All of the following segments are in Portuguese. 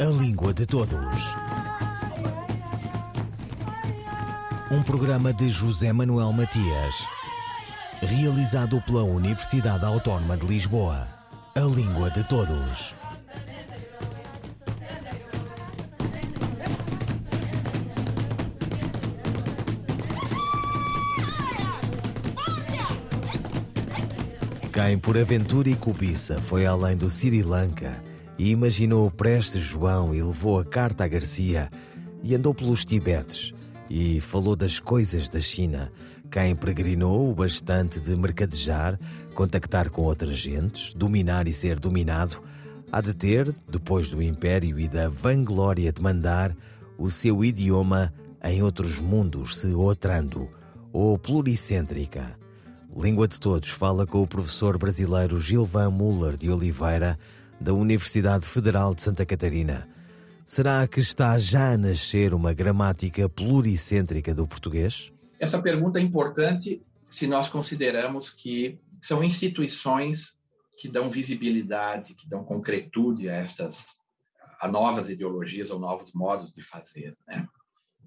A Língua de Todos. Um programa de José Manuel Matias, realizado pela Universidade Autónoma de Lisboa. A Língua de Todos. Quem por aventura e cobiça foi além do Sri Lanka e imaginou o preste João e levou a carta a Garcia e andou pelos Tibetes e falou das coisas da China. Quem peregrinou o bastante de mercadejar, contactar com outras gentes, dominar e ser dominado, há de ter, depois do império e da vanglória de mandar, o seu idioma em outros mundos se outrando, ou pluricêntrica. Língua de Todos fala com o professor brasileiro Gilvan Muller de Oliveira, da Universidade Federal de Santa Catarina. Será que está já a nascer uma gramática pluricêntrica do português? Essa pergunta é importante se nós consideramos que são instituições que dão visibilidade, que dão concretude a estas a novas ideologias ou novos modos de fazer, né?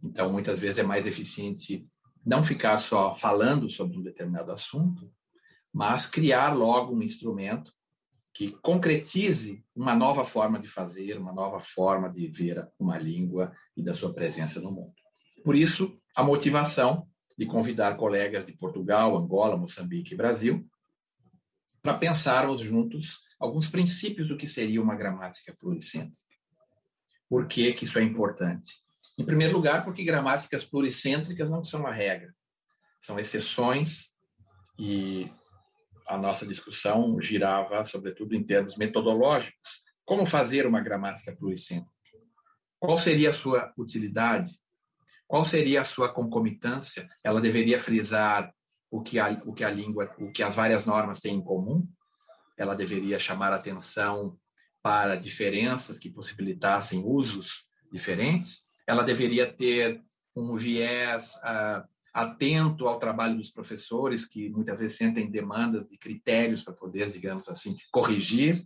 Então, muitas vezes é mais eficiente não ficar só falando sobre um determinado assunto, mas criar logo um instrumento que concretize uma nova forma de fazer, uma nova forma de ver uma língua e da sua presença no mundo. Por isso, a motivação de convidar colegas de Portugal, Angola, Moçambique e Brasil para pensarmos juntos alguns princípios do que seria uma gramática pluricêntrica. Por que, que isso é importante? Em primeiro lugar, porque gramáticas pluricêntricas não são a regra, são exceções e a nossa discussão girava, sobretudo, em termos metodológicos. Como fazer uma gramática pluricêntrica? Qual seria a sua utilidade? Qual seria a sua concomitância? Ela deveria frisar o que a, o que a língua, o que as várias normas têm em comum? Ela deveria chamar atenção para diferenças que possibilitassem usos diferentes? ela deveria ter um viés uh, atento ao trabalho dos professores, que muitas vezes sentem demandas de critérios para poder, digamos assim, corrigir,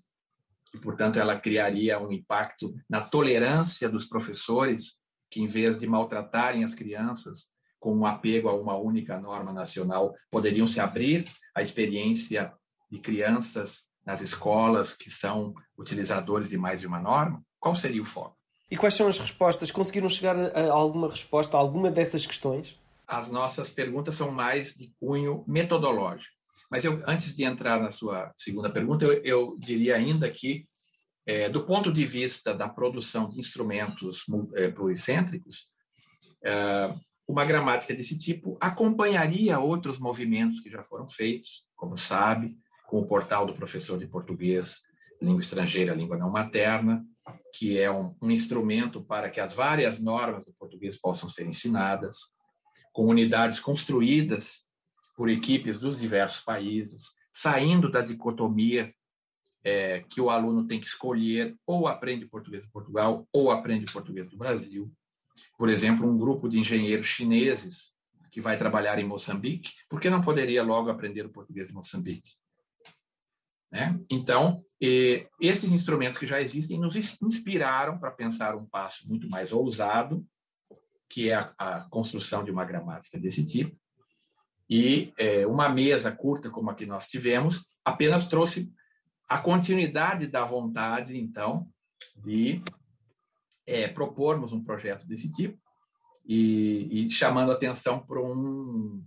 e, portanto, ela criaria um impacto na tolerância dos professores, que, em vez de maltratarem as crianças com um apego a uma única norma nacional, poderiam se abrir à experiência de crianças nas escolas que são utilizadores de mais de uma norma? Qual seria o foco? E quais são as respostas? Conseguiram chegar a alguma resposta a alguma dessas questões? As nossas perguntas são mais de cunho metodológico. Mas eu, antes de entrar na sua segunda pergunta, eu, eu diria ainda que, é, do ponto de vista da produção de instrumentos é, pluricêntricos, é, uma gramática desse tipo acompanharia outros movimentos que já foram feitos, como sabe, com o portal do professor de português, língua estrangeira, língua não materna, que é um, um instrumento para que as várias normas do português possam ser ensinadas, com unidades construídas por equipes dos diversos países, saindo da dicotomia é, que o aluno tem que escolher ou aprende português de Portugal ou aprende português do Brasil. Por exemplo, um grupo de engenheiros chineses que vai trabalhar em Moçambique, por que não poderia logo aprender o português de Moçambique? Né? Então, esses instrumentos que já existem nos inspiraram para pensar um passo muito mais ousado, que é a, a construção de uma gramática desse tipo. E é, uma mesa curta como a que nós tivemos apenas trouxe a continuidade da vontade, então, de é, propormos um projeto desse tipo e, e chamando atenção para um,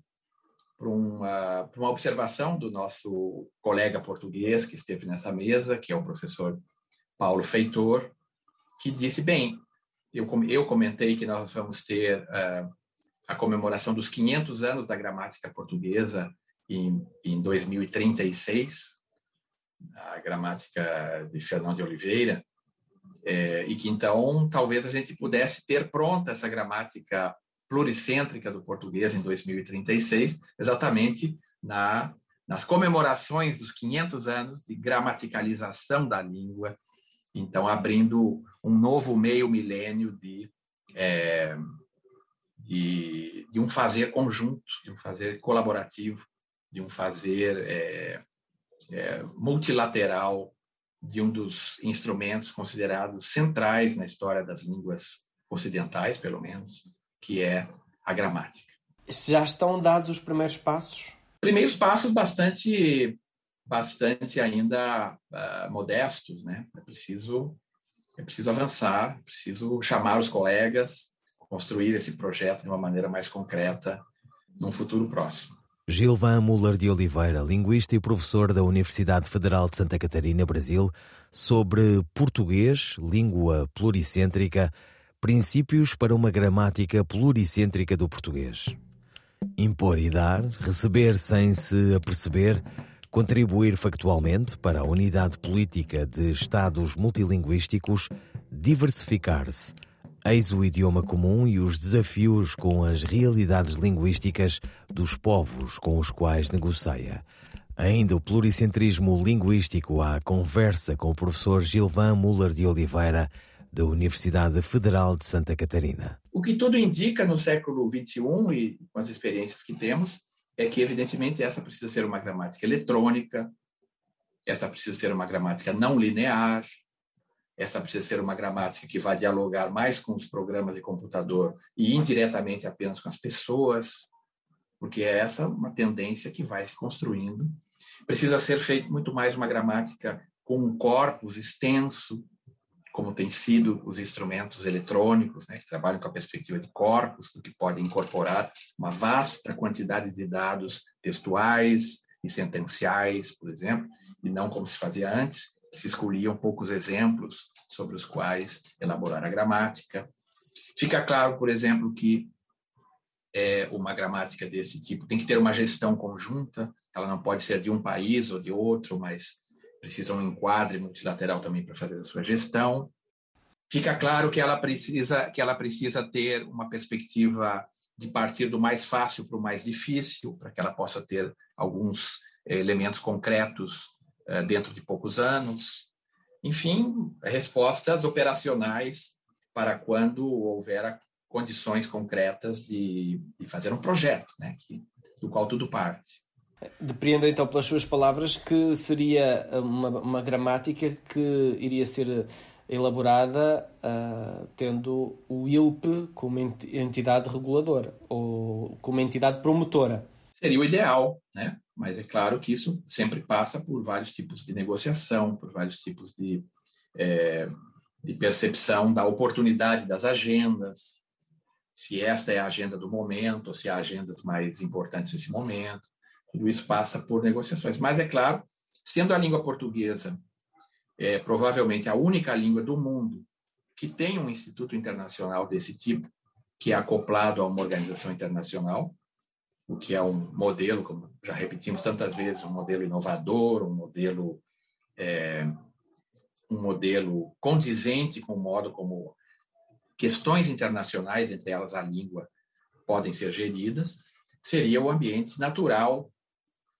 para uma, uma observação do nosso colega português que esteve nessa mesa, que é o professor Paulo Feitor, que disse: bem, eu, eu comentei que nós vamos ter uh, a comemoração dos 500 anos da gramática portuguesa em, em 2036, a gramática de Fernão de Oliveira, é, e que então talvez a gente pudesse ter pronta essa gramática pluricêntrica do português em 2036, exatamente na, nas comemorações dos 500 anos de gramaticalização da língua, então abrindo um novo meio milênio de, é, de, de, um fazer conjunto, de um fazer colaborativo, de um fazer é, é, multilateral de um dos instrumentos considerados centrais na história das línguas ocidentais, pelo menos, que é a gramática. Já estão dados os primeiros passos? Primeiros passos bastante, bastante ainda uh, modestos, né? É preciso, é preciso avançar, é preciso chamar os colegas, construir esse projeto de uma maneira mais concreta num futuro próximo. Gilvan Muller de Oliveira, linguista e professor da Universidade Federal de Santa Catarina, Brasil, sobre português, língua pluricêntrica, princípios para uma gramática pluricêntrica do português. Impor e dar, receber sem se aperceber, contribuir factualmente para a unidade política de Estados multilinguísticos, diversificar-se Eis o idioma comum e os desafios com as realidades linguísticas dos povos com os quais negocia. Ainda o pluricentrismo linguístico à conversa com o professor Gilvan Muller de Oliveira, da Universidade Federal de Santa Catarina. O que tudo indica no século XXI e com as experiências que temos é que, evidentemente, essa precisa ser uma gramática eletrônica, essa precisa ser uma gramática não linear, essa precisa ser uma gramática que vai dialogar mais com os programas de computador e indiretamente apenas com as pessoas, porque é essa uma tendência que vai se construindo. Precisa ser feito muito mais uma gramática com um corpus extenso, como tem sido os instrumentos eletrônicos, né, que trabalham com a perspectiva de corpus, que podem incorporar uma vasta quantidade de dados textuais e sentenciais, por exemplo, e não como se fazia antes, se escolhiam poucos exemplos sobre os quais elaborar a gramática. Fica claro, por exemplo, que é, uma gramática desse tipo tem que ter uma gestão conjunta, ela não pode ser de um país ou de outro, mas precisa um enquadre multilateral também para fazer a sua gestão. Fica claro que ela precisa que ela precisa ter uma perspectiva de partir do mais fácil para o mais difícil, para que ela possa ter alguns elementos concretos eh, dentro de poucos anos. Enfim, respostas operacionais para quando houver condições concretas de, de fazer um projeto, né, que, do qual tudo parte. Depreendo então pelas suas palavras que seria uma, uma gramática que iria ser elaborada uh, tendo o ILP como entidade reguladora ou como entidade promotora. Seria o ideal, né? Mas é claro que isso sempre passa por vários tipos de negociação, por vários tipos de, é, de percepção da oportunidade das agendas, se esta é a agenda do momento, ou se há agendas mais importantes nesse momento. Tudo isso passa por negociações. Mas, é claro, sendo a língua portuguesa é, provavelmente a única língua do mundo que tem um instituto internacional desse tipo, que é acoplado a uma organização internacional, o que é um modelo, como já repetimos tantas vezes, um modelo inovador, um modelo é, um modelo condizente com o modo como questões internacionais, entre elas a língua, podem ser geridas, seria o ambiente natural,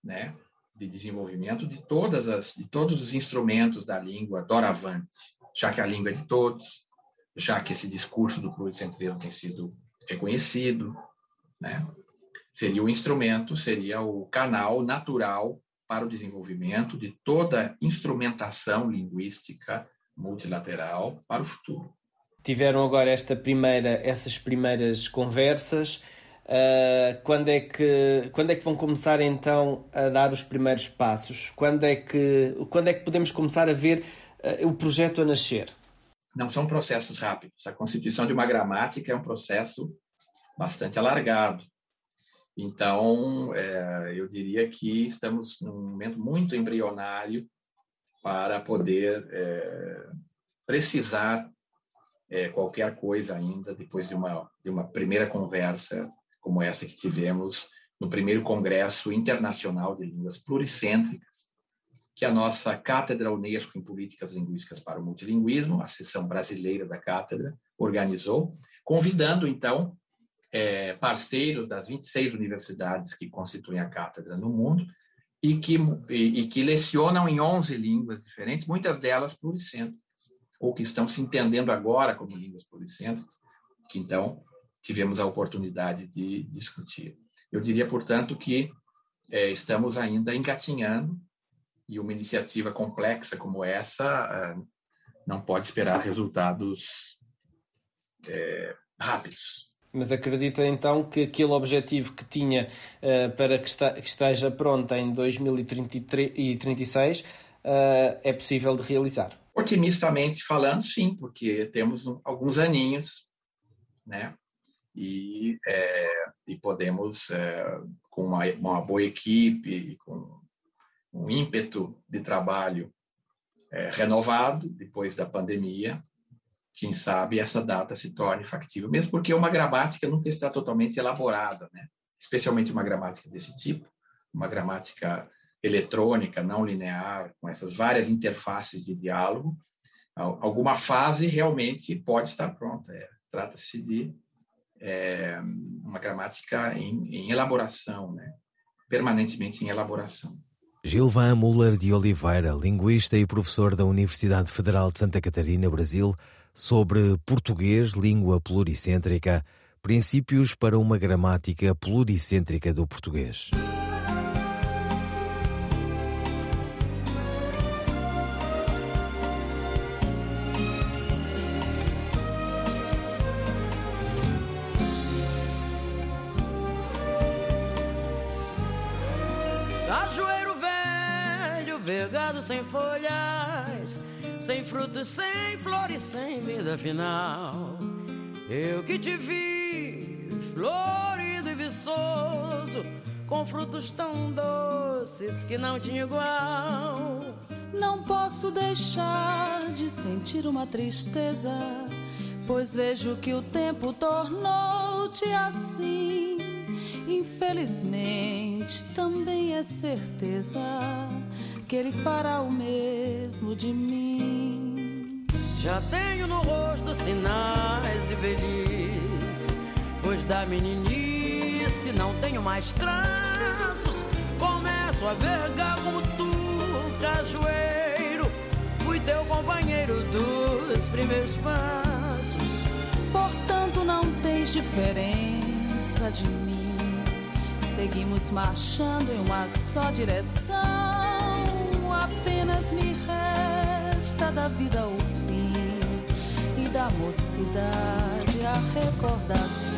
né, de desenvolvimento de todas as de todos os instrumentos da língua doravante, já que a língua é de todos, já que esse discurso do pluricentrismo tem sido reconhecido, né? seria o instrumento, seria o canal natural para o desenvolvimento de toda instrumentação linguística multilateral para o futuro. Tiveram agora esta primeira, essas primeiras conversas. Uh, quando é que quando é que vão começar então a dar os primeiros passos? Quando é que quando é que podemos começar a ver uh, o projeto a nascer? Não são processos rápidos. A constituição de uma gramática é um processo bastante alargado. Então, é, eu diria que estamos num momento muito embrionário para poder é, precisar é, qualquer coisa ainda depois de uma, de uma primeira conversa como essa que tivemos no primeiro Congresso Internacional de Línguas Pluricêntricas, que a nossa Cátedra Unesco em Políticas Linguísticas para o Multilinguismo, a seção brasileira da cátedra, organizou, convidando, então, é, parceiros das 26 universidades que constituem a cátedra no mundo e que, e, e que lecionam em 11 línguas diferentes, muitas delas pluricêntricas, ou que estão se entendendo agora como línguas pluricêntricas, que então tivemos a oportunidade de discutir. Eu diria, portanto, que é, estamos ainda engatinhando e uma iniciativa complexa como essa uh, não pode esperar resultados é, rápidos. Mas acredita então que aquele objetivo que tinha uh, para que, está, que, esteja pronto em 2036 uh, é possível de realizar? Otimistamente falando, sim, porque temos alguns aninhos, né? E, é, e podemos, é, com uma, uma, boa equipe, com um ímpeto de trabalho é, renovado depois da pandemia, quem sabe essa data se torne factível, mesmo porque uma gramática nunca está totalmente elaborada, né? especialmente uma gramática desse tipo, uma gramática eletrônica, não linear, com essas várias interfaces de diálogo, alguma fase realmente pode estar pronta. É, Trata-se de é, uma gramática em, em elaboração, né? permanentemente em elaboração. Gilvan Muller de Oliveira, linguista e professor da Universidade Federal de Santa Catarina, Brasil, sobre português, língua pluricêntrica, princípios para uma gramática pluricêntrica do português. Sem folhas, sem frutos, sem flores, sem vida final. Eu que te vi, florido e viçoso, com frutos tão doces que não tinha igual. Não posso deixar de sentir uma tristeza, pois vejo que o tempo tornou-te assim. Infelizmente, também é certeza que ele fará o mesmo de mim. Já tenho no rosto sinais de velhice, pois da meninice não tenho mais traços. Começo a vergar como tu, cajueiro. Fui teu companheiro dos primeiros passos. Portanto, não tens diferença de mim. Seguimos marchando em uma só direção apenas me resta da vida o fim e da mocidade a recordação.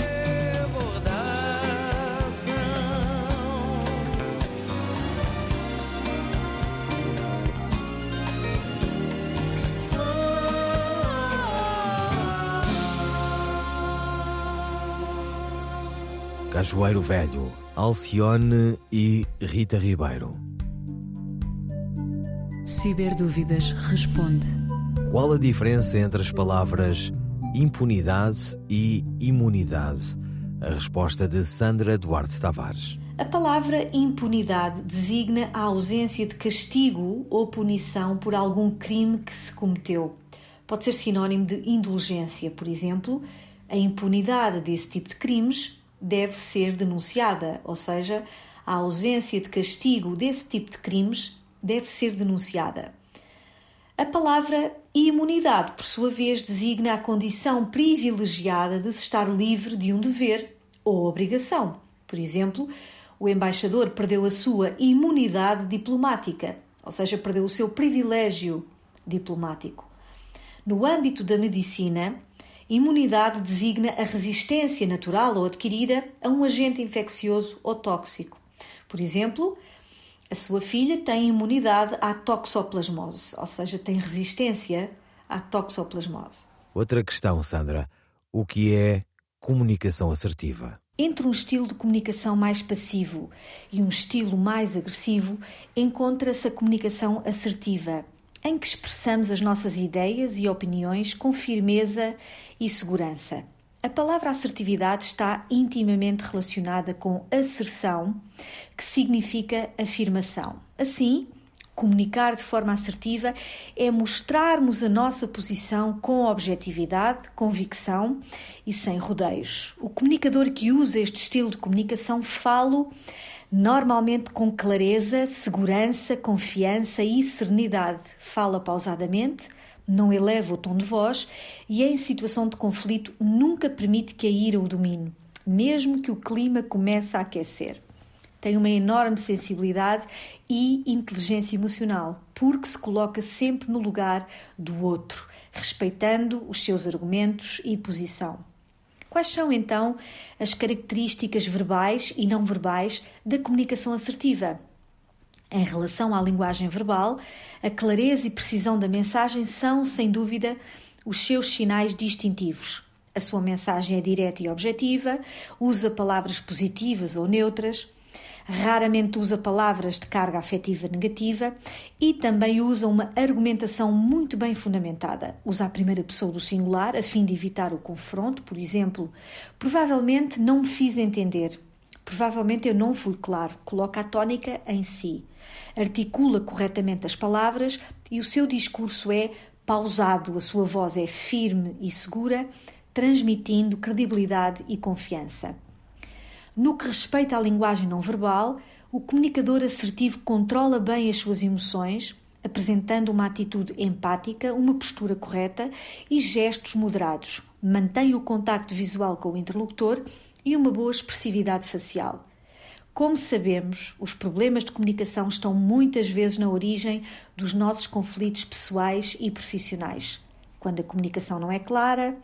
Cajueiro Velho, Alcione e Rita Ribeiro. Ciberdúvidas responde. Qual a diferença entre as palavras impunidade e imunidade? A resposta de Sandra Duarte Tavares. A palavra impunidade designa a ausência de castigo ou punição por algum crime que se cometeu. Pode ser sinónimo de indulgência, por exemplo. A impunidade desse tipo de crimes deve ser denunciada, ou seja, a ausência de castigo desse tipo de crimes deve ser denunciada. A palavra imunidade, por sua vez, designa a condição privilegiada de se estar livre de um dever ou obrigação. Por exemplo, o embaixador perdeu a sua imunidade diplomática, ou seja, perdeu o seu privilégio diplomático. No âmbito da medicina, Imunidade designa a resistência natural ou adquirida a um agente infeccioso ou tóxico. Por exemplo, a sua filha tem imunidade à toxoplasmose, ou seja, tem resistência à toxoplasmose. Outra questão, Sandra: o que é comunicação assertiva? Entre um estilo de comunicação mais passivo e um estilo mais agressivo, encontra-se a comunicação assertiva, em que expressamos as nossas ideias e opiniões com firmeza e segurança. A palavra assertividade está intimamente relacionada com asserção, que significa afirmação. Assim, Comunicar de forma assertiva é mostrarmos a nossa posição com objetividade, convicção e sem rodeios. O comunicador que usa este estilo de comunicação fala normalmente com clareza, segurança, confiança e serenidade. Fala pausadamente, não eleva o tom de voz e, em situação de conflito, nunca permite que a ira o domine, mesmo que o clima comece a aquecer tem uma enorme sensibilidade e inteligência emocional, porque se coloca sempre no lugar do outro, respeitando os seus argumentos e posição. Quais são então as características verbais e não verbais da comunicação assertiva? Em relação à linguagem verbal, a clareza e precisão da mensagem são, sem dúvida, os seus sinais distintivos. A sua mensagem é direta e objetiva, usa palavras positivas ou neutras, raramente usa palavras de carga afetiva negativa e também usa uma argumentação muito bem fundamentada. Usa a primeira pessoa do singular a fim de evitar o confronto, por exemplo, provavelmente não me fiz entender. Provavelmente eu não fui claro. Coloca a tónica em si. Articula corretamente as palavras e o seu discurso é pausado, a sua voz é firme e segura, transmitindo credibilidade e confiança. No que respeita à linguagem não verbal, o comunicador assertivo controla bem as suas emoções, apresentando uma atitude empática, uma postura correta e gestos moderados. Mantém o contacto visual com o interlocutor e uma boa expressividade facial. Como sabemos, os problemas de comunicação estão muitas vezes na origem dos nossos conflitos pessoais e profissionais. Quando a comunicação não é clara,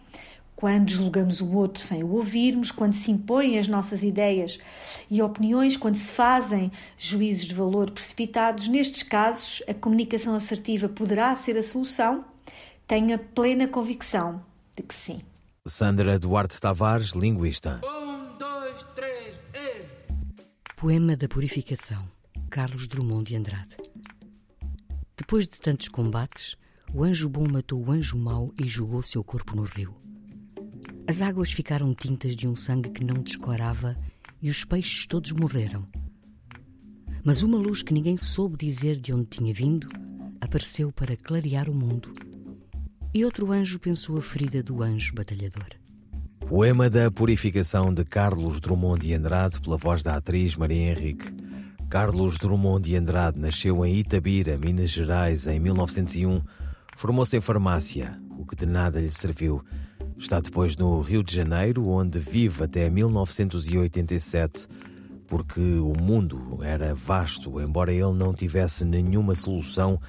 quando julgamos o outro sem o ouvirmos, quando se impõem as nossas ideias e opiniões, quando se fazem juízos de valor precipitados, nestes casos a comunicação assertiva poderá ser a solução. Tenha plena convicção de que sim. Sandra Duarte Tavares, linguista. Um, dois, três, e... Poema da Purificação, Carlos Drummond de Andrade. Depois de tantos combates, o anjo bom matou o anjo mau e jogou seu corpo no rio. As águas ficaram tintas de um sangue que não descorava e os peixes todos morreram. Mas uma luz que ninguém soube dizer de onde tinha vindo apareceu para clarear o mundo. E outro anjo pensou a ferida do anjo batalhador. Poema da Purificação de Carlos Drummond de Andrade, pela voz da atriz Maria Henrique. Carlos Drummond de Andrade nasceu em Itabira, Minas Gerais, em 1901. Formou-se em farmácia, o que de nada lhe serviu. Está depois no Rio de Janeiro, onde vive até 1987, porque o mundo era vasto, embora ele não tivesse nenhuma solução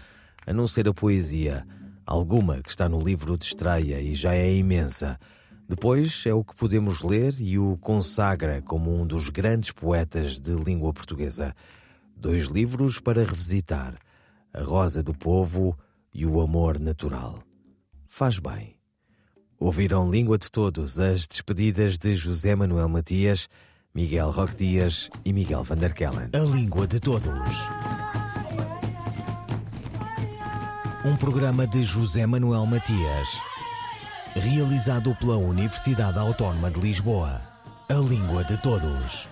a não ser a poesia, alguma que está no livro de estreia e já é imensa. Depois é o que podemos ler e o consagra como um dos grandes poetas de língua portuguesa. Dois livros para revisitar: A Rosa do Povo e O Amor Natural. Faz bem. Ouviram Língua de Todos as despedidas de José Manuel Matias, Miguel Roque Dias e Miguel van der Kellen. A Língua de Todos. Um programa de José Manuel Matias, realizado pela Universidade Autónoma de Lisboa. A Língua de Todos.